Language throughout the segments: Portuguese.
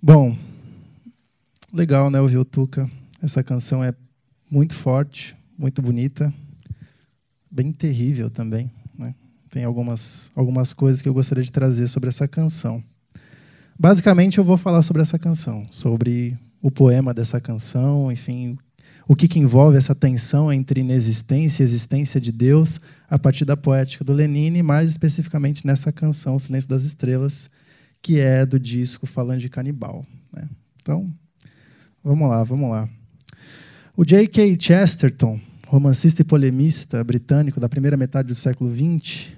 Bom, legal, né, ouvir o Tuca. Essa canção é muito forte, muito bonita, bem terrível também. Né? Tem algumas, algumas coisas que eu gostaria de trazer sobre essa canção. Basicamente, eu vou falar sobre essa canção, sobre o poema dessa canção, enfim, o que, que envolve essa tensão entre inexistência e existência de Deus a partir da poética do Lenine, mais especificamente nessa canção, O Silêncio das Estrelas, que é do disco Falando de Canibal. Né? Então, vamos lá, vamos lá. O J.K. Chesterton, romancista e polemista britânico da primeira metade do século XX,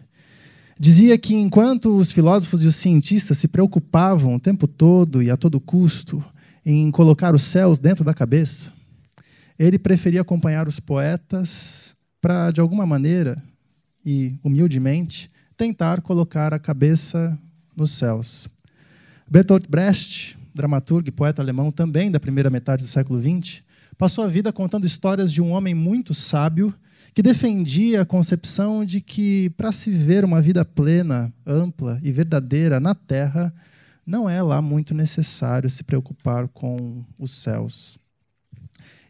dizia que enquanto os filósofos e os cientistas se preocupavam o tempo todo e a todo custo em colocar os céus dentro da cabeça, ele preferia acompanhar os poetas para, de alguma maneira e humildemente, tentar colocar a cabeça nos céus. Bertolt Brecht, dramaturgo e poeta alemão também da primeira metade do século XX, passou a vida contando histórias de um homem muito sábio que defendia a concepção de que, para se viver uma vida plena, ampla e verdadeira na Terra, não é lá muito necessário se preocupar com os céus.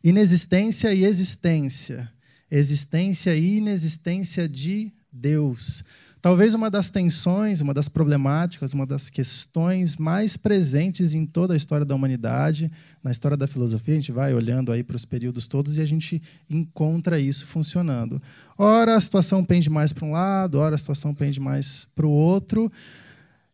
Inexistência e existência. Existência e inexistência de Deus. Talvez uma das tensões, uma das problemáticas, uma das questões mais presentes em toda a história da humanidade, na história da filosofia, a gente vai olhando aí para os períodos todos e a gente encontra isso funcionando. Ora a situação pende mais para um lado, ora a situação pende mais para o outro.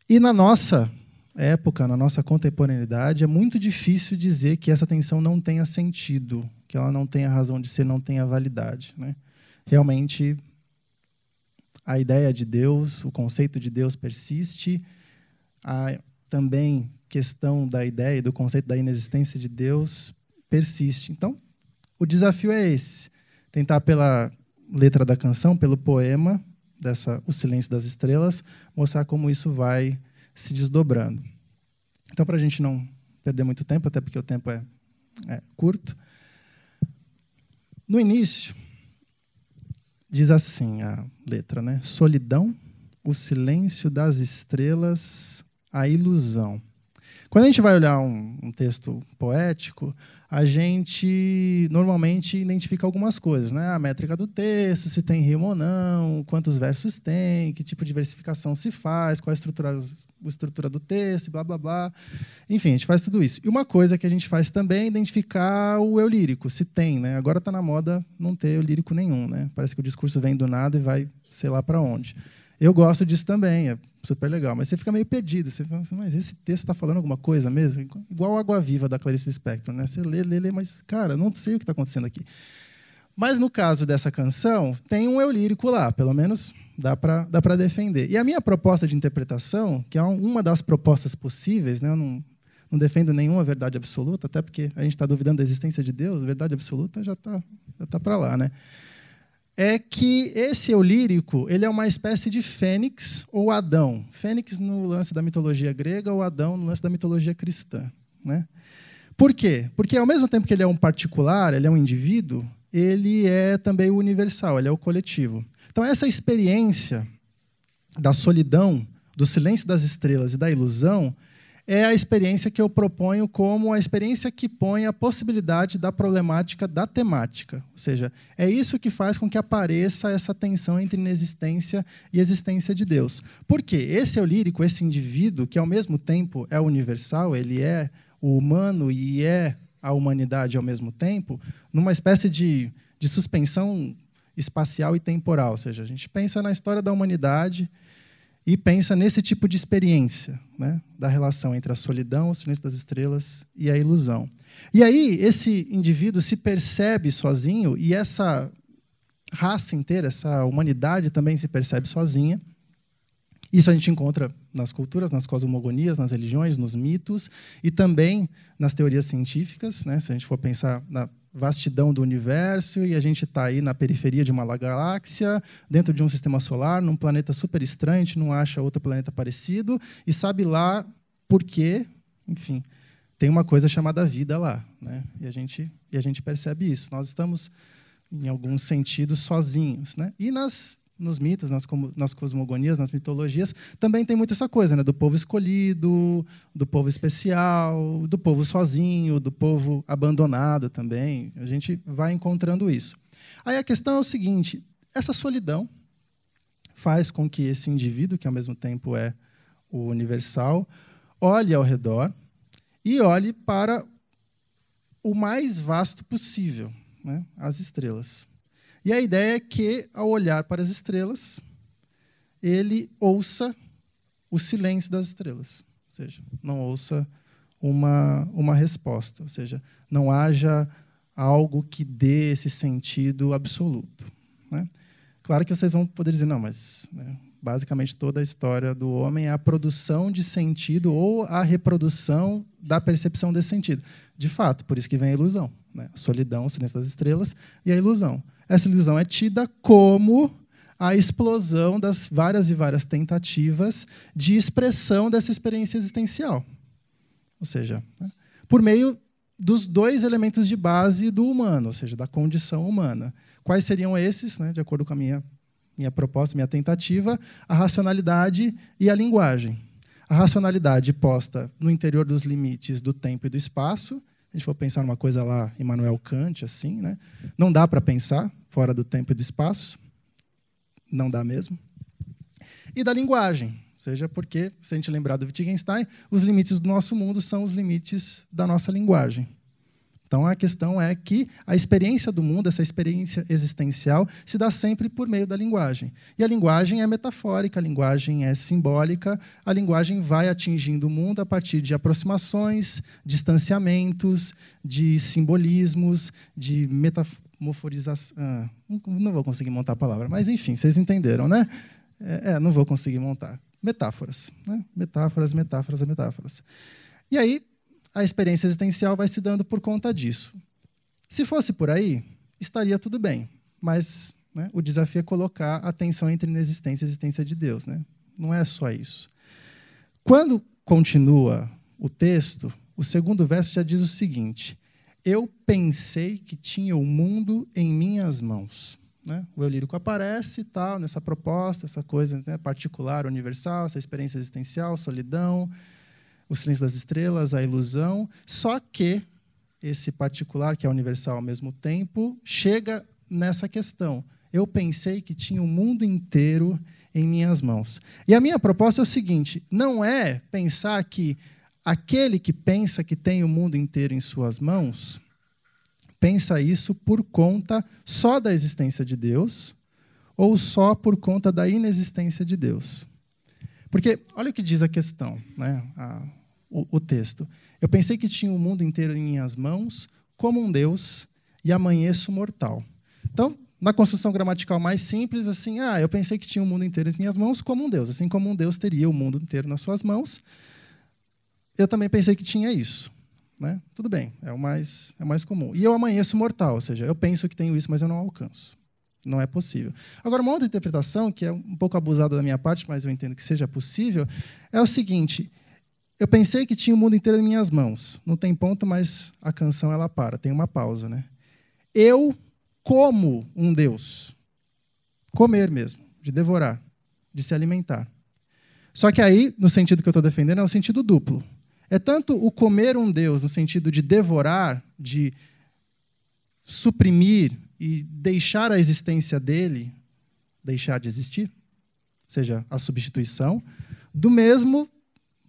E na nossa época, na nossa contemporaneidade, é muito difícil dizer que essa tensão não tenha sentido, que ela não tenha razão de ser, não tenha validade. Né? Realmente a ideia de Deus, o conceito de Deus persiste, a também questão da ideia e do conceito da inexistência de Deus persiste. Então, o desafio é esse: tentar pela letra da canção, pelo poema dessa O Silêncio das Estrelas, mostrar como isso vai se desdobrando. Então, para a gente não perder muito tempo, até porque o tempo é, é curto, no início Diz assim a letra, né? Solidão, o silêncio das estrelas, a ilusão. Quando a gente vai olhar um, um, texto poético, a gente normalmente identifica algumas coisas, né? A métrica do texto, se tem rima ou não, quantos versos tem, que tipo de versificação se faz, qual a estrutura, a estrutura do texto, blá blá blá. Enfim, a gente faz tudo isso. E uma coisa que a gente faz também é identificar o eu lírico, se tem, né? Agora está na moda não ter eu lírico nenhum, né? Parece que o discurso vem do nada e vai sei lá para onde. Eu gosto disso também, é super legal, mas você fica meio perdido. Você fala assim, mas esse texto está falando alguma coisa mesmo? Igual Água Viva da Clarice Spector, né? Você lê, lê, lê, mas, cara, não sei o que está acontecendo aqui. Mas no caso dessa canção, tem um eu lírico lá, pelo menos dá para dá defender. E a minha proposta de interpretação, que é uma das propostas possíveis, né? eu não, não defendo nenhuma verdade absoluta, até porque a gente está duvidando da existência de Deus, verdade absoluta já está já tá para lá. Né? É que esse eu lírico ele é uma espécie de fênix ou Adão. Fênix no lance da mitologia grega ou Adão no lance da mitologia cristã. Né? Por quê? Porque ao mesmo tempo que ele é um particular, ele é um indivíduo, ele é também o universal, ele é o coletivo. Então essa experiência da solidão, do silêncio das estrelas e da ilusão é a experiência que eu proponho como a experiência que põe a possibilidade da problemática da temática. Ou seja, é isso que faz com que apareça essa tensão entre inexistência e existência de Deus. Por quê? Esse é o lírico, esse indivíduo, que ao mesmo tempo é universal, ele é o humano e é a humanidade ao mesmo tempo, numa espécie de, de suspensão espacial e temporal. Ou seja, a gente pensa na história da humanidade e pensa nesse tipo de experiência, né, da relação entre a solidão, o silêncio das estrelas e a ilusão. E aí esse indivíduo se percebe sozinho e essa raça inteira, essa humanidade também se percebe sozinha. Isso a gente encontra nas culturas, nas cosmogonias, nas religiões, nos mitos e também nas teorias científicas. Né? Se a gente for pensar na vastidão do universo e a gente está aí na periferia de uma galáxia, dentro de um sistema solar, num planeta super estranho, a gente não acha outro planeta parecido e sabe lá por quê, enfim, tem uma coisa chamada vida lá, né? E a gente e a gente percebe isso. Nós estamos em alguns sentidos sozinhos, né? E nas nos mitos, nas, nas cosmogonias, nas mitologias, também tem muito essa coisa, né? Do povo escolhido, do povo especial, do povo sozinho, do povo abandonado também. A gente vai encontrando isso. Aí a questão é o seguinte: essa solidão faz com que esse indivíduo, que ao mesmo tempo é o universal, olhe ao redor e olhe para o mais vasto possível, né? as estrelas. E a ideia é que, ao olhar para as estrelas, ele ouça o silêncio das estrelas. Ou seja, não ouça uma, uma resposta. Ou seja, não haja algo que dê esse sentido absoluto. Né? Claro que vocês vão poder dizer, não, mas né, basicamente toda a história do homem é a produção de sentido ou a reprodução da percepção desse sentido. De fato, por isso que vem a ilusão. Né? A solidão, o silêncio das estrelas e a ilusão. Essa ilusão é tida como a explosão das várias e várias tentativas de expressão dessa experiência existencial. Ou seja, né, por meio dos dois elementos de base do humano, ou seja, da condição humana. Quais seriam esses, né, de acordo com a minha, minha proposta, minha tentativa? A racionalidade e a linguagem. A racionalidade posta no interior dos limites do tempo e do espaço, a gente for pensar numa coisa lá, Immanuel Kant, assim, né? não dá para pensar fora do tempo e do espaço, não dá mesmo. E da linguagem, seja porque, se a gente lembrar do Wittgenstein, os limites do nosso mundo são os limites da nossa linguagem. Então a questão é que a experiência do mundo, essa experiência existencial, se dá sempre por meio da linguagem. E a linguagem é metafórica, a linguagem é simbólica, a linguagem vai atingindo o mundo a partir de aproximações, distanciamentos, de simbolismos, de metamorforização. Ah, não vou conseguir montar a palavra, mas enfim, vocês entenderam, né? É, é não vou conseguir montar. Metáforas. Né? Metáforas, metáforas, metáforas. E aí, a experiência existencial vai se dando por conta disso. Se fosse por aí, estaria tudo bem, mas né, o desafio é colocar a tensão entre inexistência e existência de Deus. Né? Não é só isso. Quando continua o texto, o segundo verso já diz o seguinte: Eu pensei que tinha o mundo em minhas mãos. Né? O eu lírico aparece tal, nessa proposta, essa coisa né, particular, universal, essa experiência existencial, solidão, o silêncio das estrelas, a ilusão, só que esse particular, que é universal ao mesmo tempo, chega nessa questão. Eu pensei que tinha o mundo inteiro em minhas mãos. E a minha proposta é o seguinte: não é pensar que aquele que pensa que tem o mundo inteiro em suas mãos, pensa isso por conta só da existência de Deus ou só por conta da inexistência de Deus. Porque, olha o que diz a questão, né? a, o, o texto. Eu pensei que tinha o mundo inteiro em minhas mãos, como um Deus, e amanheço mortal. Então, na construção gramatical mais simples, assim, ah, eu pensei que tinha o mundo inteiro em minhas mãos, como um Deus. Assim como um Deus teria o mundo inteiro nas suas mãos, eu também pensei que tinha isso. Né? Tudo bem, é o mais, é o mais comum. E eu amanheço mortal, ou seja, eu penso que tenho isso, mas eu não alcanço. Não é possível. Agora, uma outra interpretação, que é um pouco abusada da minha parte, mas eu entendo que seja possível, é o seguinte: eu pensei que tinha o mundo inteiro em minhas mãos. Não tem ponto, mas a canção ela para, tem uma pausa, né? Eu como um Deus. Comer mesmo, de devorar, de se alimentar. Só que aí, no sentido que eu estou defendendo, é o sentido duplo. É tanto o comer um Deus no sentido de devorar, de suprimir e deixar a existência dele deixar de existir, ou seja, a substituição, do mesmo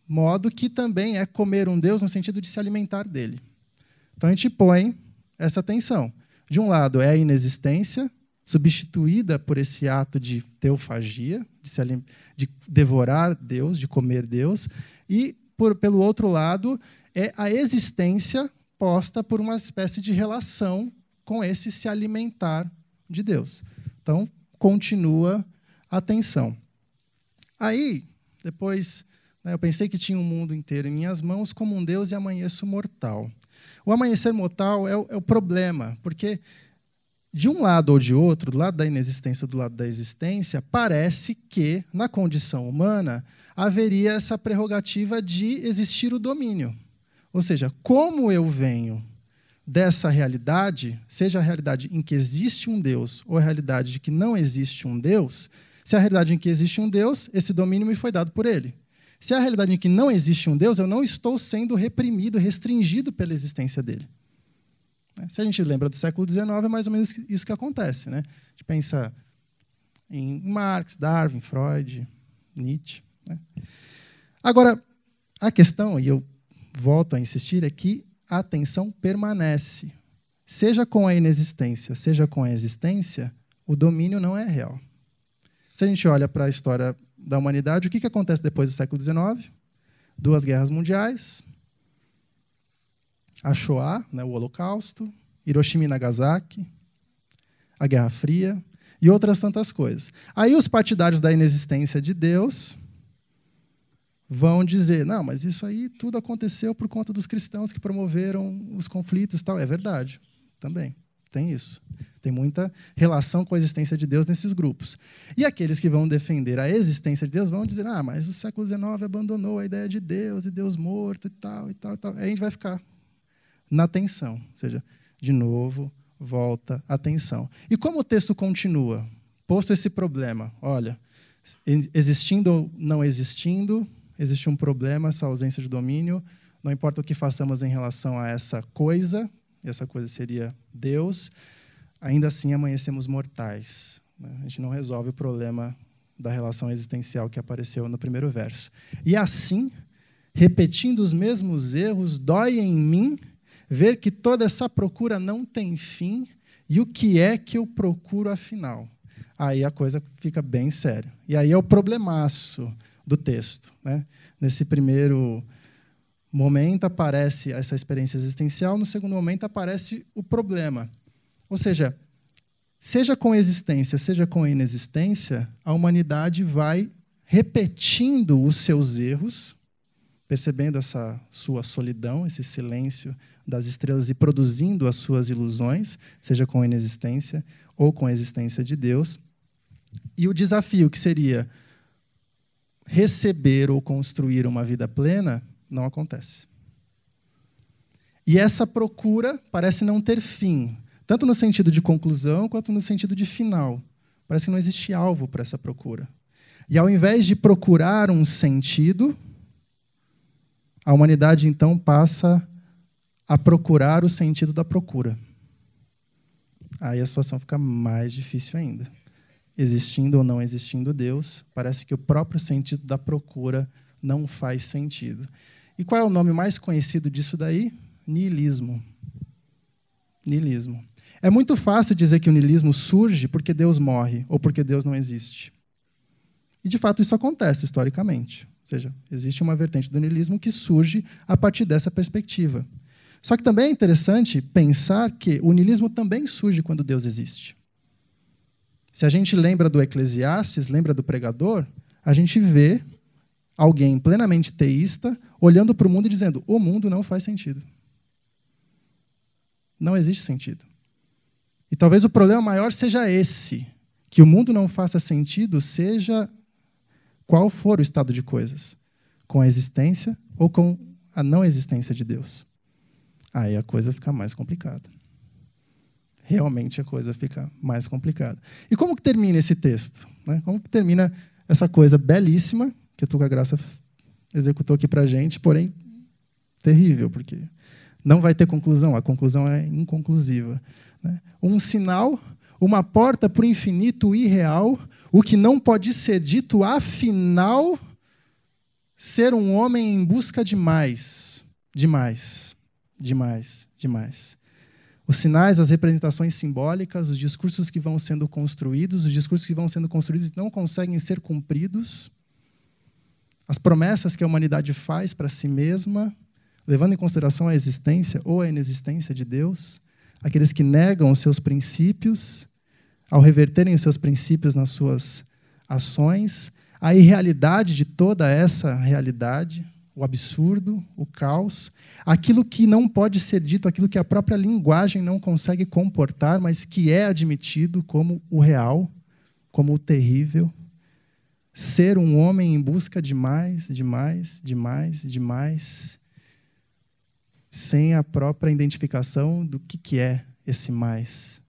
modo que também é comer um Deus no sentido de se alimentar dele. Então a gente põe essa tensão. De um lado é a inexistência, substituída por esse ato de teofagia, de, se, de devorar Deus, de comer Deus, e por, pelo outro lado é a existência posta por uma espécie de relação com esse se alimentar de Deus. Então, continua a tensão. Aí, Depois, né, eu pensei que tinha um mundo inteiro em minhas mãos como um Deus e amanheço mortal. O amanhecer mortal é o, é o problema, porque de um lado ou de outro, do lado da inexistência ou do lado da existência, parece que, na condição humana, haveria essa prerrogativa de existir o domínio. Ou seja, como eu venho dessa realidade, seja a realidade em que existe um Deus ou a realidade de que não existe um Deus, se a realidade em que existe um Deus, esse domínio me foi dado por ele. Se a realidade em que não existe um Deus, eu não estou sendo reprimido, restringido pela existência dele. Né? Se a gente lembra do século XIX, é mais ou menos isso que acontece. Né? A gente pensa em Marx, Darwin, Freud, Nietzsche. Né? Agora, a questão, e eu volto a insistir, é que a atenção permanece. Seja com a inexistência, seja com a existência, o domínio não é real. Se a gente olha para a história da humanidade, o que, que acontece depois do século XIX? Duas guerras mundiais, a Shoah, né, o Holocausto, Hiroshima e Nagasaki, a Guerra Fria e outras tantas coisas. Aí os partidários da inexistência de Deus vão dizer: não, mas isso aí tudo aconteceu por conta dos cristãos que promoveram os conflitos, tal. É verdade, também tem isso. Tem muita relação com a existência de Deus nesses grupos. E aqueles que vão defender a existência de Deus vão dizer: ah, mas o século XIX abandonou a ideia de Deus e Deus morto e tal e tal e tal. Aí a gente vai ficar na tensão, ou seja, de novo volta a tensão. E como o texto continua? Posto esse problema, olha, existindo ou não existindo, existe um problema, essa ausência de domínio. Não importa o que façamos em relação a essa coisa, essa coisa seria Deus, ainda assim amanhecemos mortais. Né? A gente não resolve o problema da relação existencial que apareceu no primeiro verso. E assim, repetindo os mesmos erros, dói em mim ver que toda essa procura não tem fim e o que é que eu procuro afinal. Aí a coisa fica bem séria. E aí é o problemaço do texto. Né? Nesse primeiro momento aparece essa experiência existencial, no segundo momento aparece o problema. Ou seja, seja com existência, seja com inexistência, a humanidade vai repetindo os seus erros, percebendo essa sua solidão, esse silêncio das estrelas e produzindo as suas ilusões, seja com inexistência ou com a existência de Deus. E o desafio que seria receber ou construir uma vida plena não acontece. E essa procura parece não ter fim, tanto no sentido de conclusão quanto no sentido de final. Parece que não existe alvo para essa procura. E ao invés de procurar um sentido, a humanidade então passa a procurar o sentido da procura. Aí a situação fica mais difícil ainda existindo ou não existindo Deus, parece que o próprio sentido da procura não faz sentido. E qual é o nome mais conhecido disso daí? Niilismo. Niilismo. É muito fácil dizer que o niilismo surge porque Deus morre ou porque Deus não existe. E de fato isso acontece historicamente. Ou seja, existe uma vertente do niilismo que surge a partir dessa perspectiva. Só que também é interessante pensar que o niilismo também surge quando Deus existe. Se a gente lembra do Eclesiastes, lembra do pregador, a gente vê alguém plenamente teísta olhando para o mundo e dizendo: o mundo não faz sentido. Não existe sentido. E talvez o problema maior seja esse: que o mundo não faça sentido, seja qual for o estado de coisas, com a existência ou com a não existência de Deus. Aí a coisa fica mais complicada realmente a coisa fica mais complicada. E como que termina esse texto? Né? Como que termina essa coisa belíssima que a Tuca Graça executou aqui para a gente, porém terrível, porque não vai ter conclusão, a conclusão é inconclusiva. Né? Um sinal, uma porta para o infinito irreal, o que não pode ser dito, afinal, ser um homem em busca de mais, demais, demais, demais. Os sinais, as representações simbólicas, os discursos que vão sendo construídos, os discursos que vão sendo construídos não conseguem ser cumpridos, as promessas que a humanidade faz para si mesma, levando em consideração a existência ou a inexistência de Deus, aqueles que negam os seus princípios, ao reverterem os seus princípios nas suas ações, a irrealidade de toda essa realidade, o absurdo, o caos, aquilo que não pode ser dito, aquilo que a própria linguagem não consegue comportar, mas que é admitido como o real, como o terrível. Ser um homem em busca de mais, de mais, de mais, de mais, sem a própria identificação do que, que é esse mais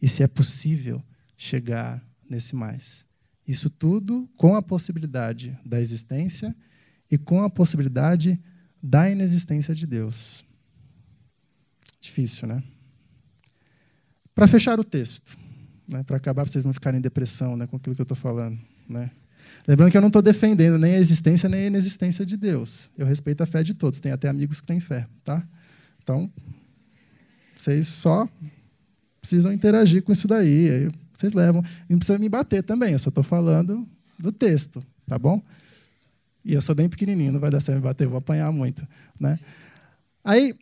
e se é possível chegar nesse mais. Isso tudo com a possibilidade da existência e com a possibilidade da inexistência de Deus. Difícil, né? Para fechar o texto, né, para acabar, para vocês não ficarem em depressão né, com aquilo que eu estou falando. Né? Lembrando que eu não estou defendendo nem a existência nem a inexistência de Deus. Eu respeito a fé de todos. Tem até amigos que têm fé. Tá? Então, vocês só precisam interagir com isso daí. Aí vocês levam. E não precisa me bater também, eu só estou falando do texto, tá bom? E eu sou bem pequenininho, não vai dar certo me bater, vou apanhar muito. Né? Aí,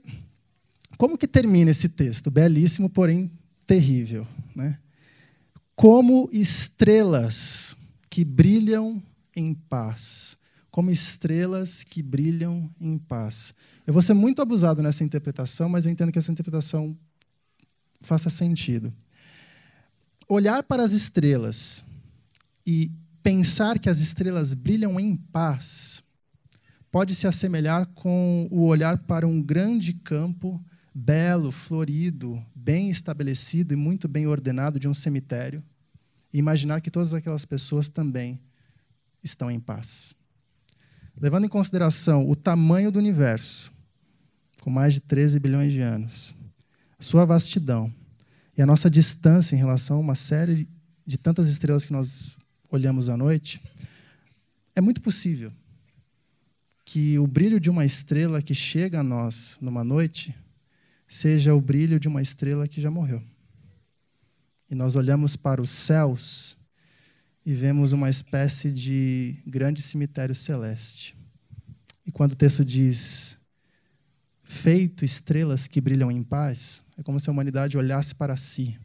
como que termina esse texto? Belíssimo, porém terrível. Né? Como estrelas que brilham em paz. Como estrelas que brilham em paz. Eu vou ser muito abusado nessa interpretação, mas eu entendo que essa interpretação faça sentido olhar para as estrelas e pensar que as estrelas brilham em paz pode se assemelhar com o olhar para um grande campo belo, florido, bem estabelecido e muito bem ordenado de um cemitério e imaginar que todas aquelas pessoas também estão em paz. Levando em consideração o tamanho do universo, com mais de 13 bilhões de anos, sua vastidão, e a nossa distância em relação a uma série de tantas estrelas que nós olhamos à noite, é muito possível que o brilho de uma estrela que chega a nós numa noite seja o brilho de uma estrela que já morreu. E nós olhamos para os céus e vemos uma espécie de grande cemitério celeste. E quando o texto diz feito estrelas que brilham em paz, é como se a humanidade olhasse para si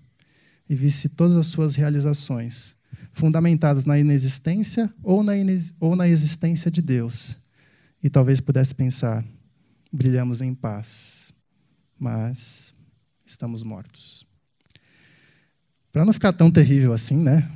e visse todas as suas realizações, fundamentadas na inexistência ou na, inex ou na existência de Deus. E talvez pudesse pensar: brilhamos em paz, mas estamos mortos. Para não ficar tão terrível assim, né?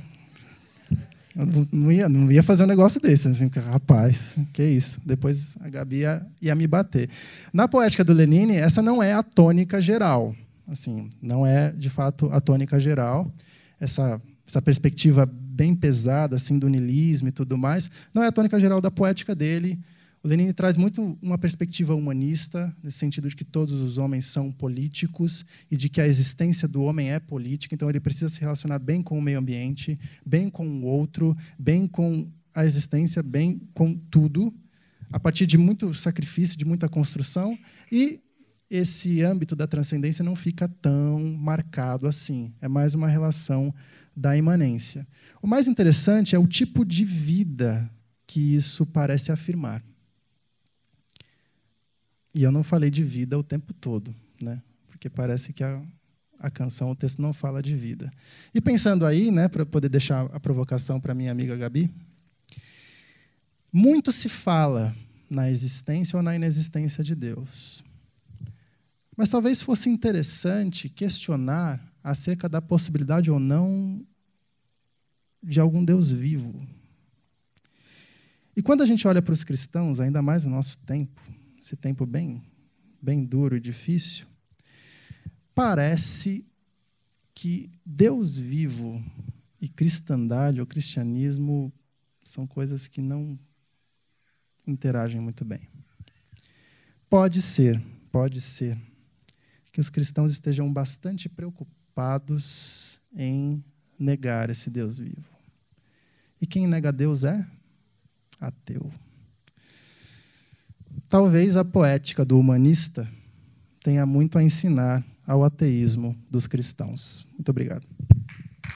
Eu não ia, não ia fazer um negócio desse. Assim, rapaz, que isso. Depois a Gabi ia, ia me bater. Na poética do Lenine, essa não é a tônica geral. Assim, não é de fato a tônica geral. Essa essa perspectiva bem pesada assim do niilismo e tudo mais, não é a tônica geral da poética dele. O Lenin traz muito uma perspectiva humanista, nesse sentido de que todos os homens são políticos e de que a existência do homem é política, então ele precisa se relacionar bem com o meio ambiente, bem com o outro, bem com a existência, bem com tudo, a partir de muito sacrifício, de muita construção, e esse âmbito da transcendência não fica tão marcado assim. É mais uma relação da imanência. O mais interessante é o tipo de vida que isso parece afirmar. E eu não falei de vida o tempo todo, né? porque parece que a, a canção, o texto não fala de vida. E pensando aí, né, para poder deixar a provocação para minha amiga Gabi, muito se fala na existência ou na inexistência de Deus. Mas talvez fosse interessante questionar acerca da possibilidade ou não de algum Deus vivo. E quando a gente olha para os cristãos, ainda mais no nosso tempo, esse tempo bem, bem duro e difícil, parece que Deus vivo e cristandade ou cristianismo são coisas que não interagem muito bem. Pode ser, pode ser que os cristãos estejam bastante preocupados em negar esse Deus vivo. E quem nega Deus é ateu. Talvez a poética do humanista tenha muito a ensinar ao ateísmo dos cristãos. Muito obrigado.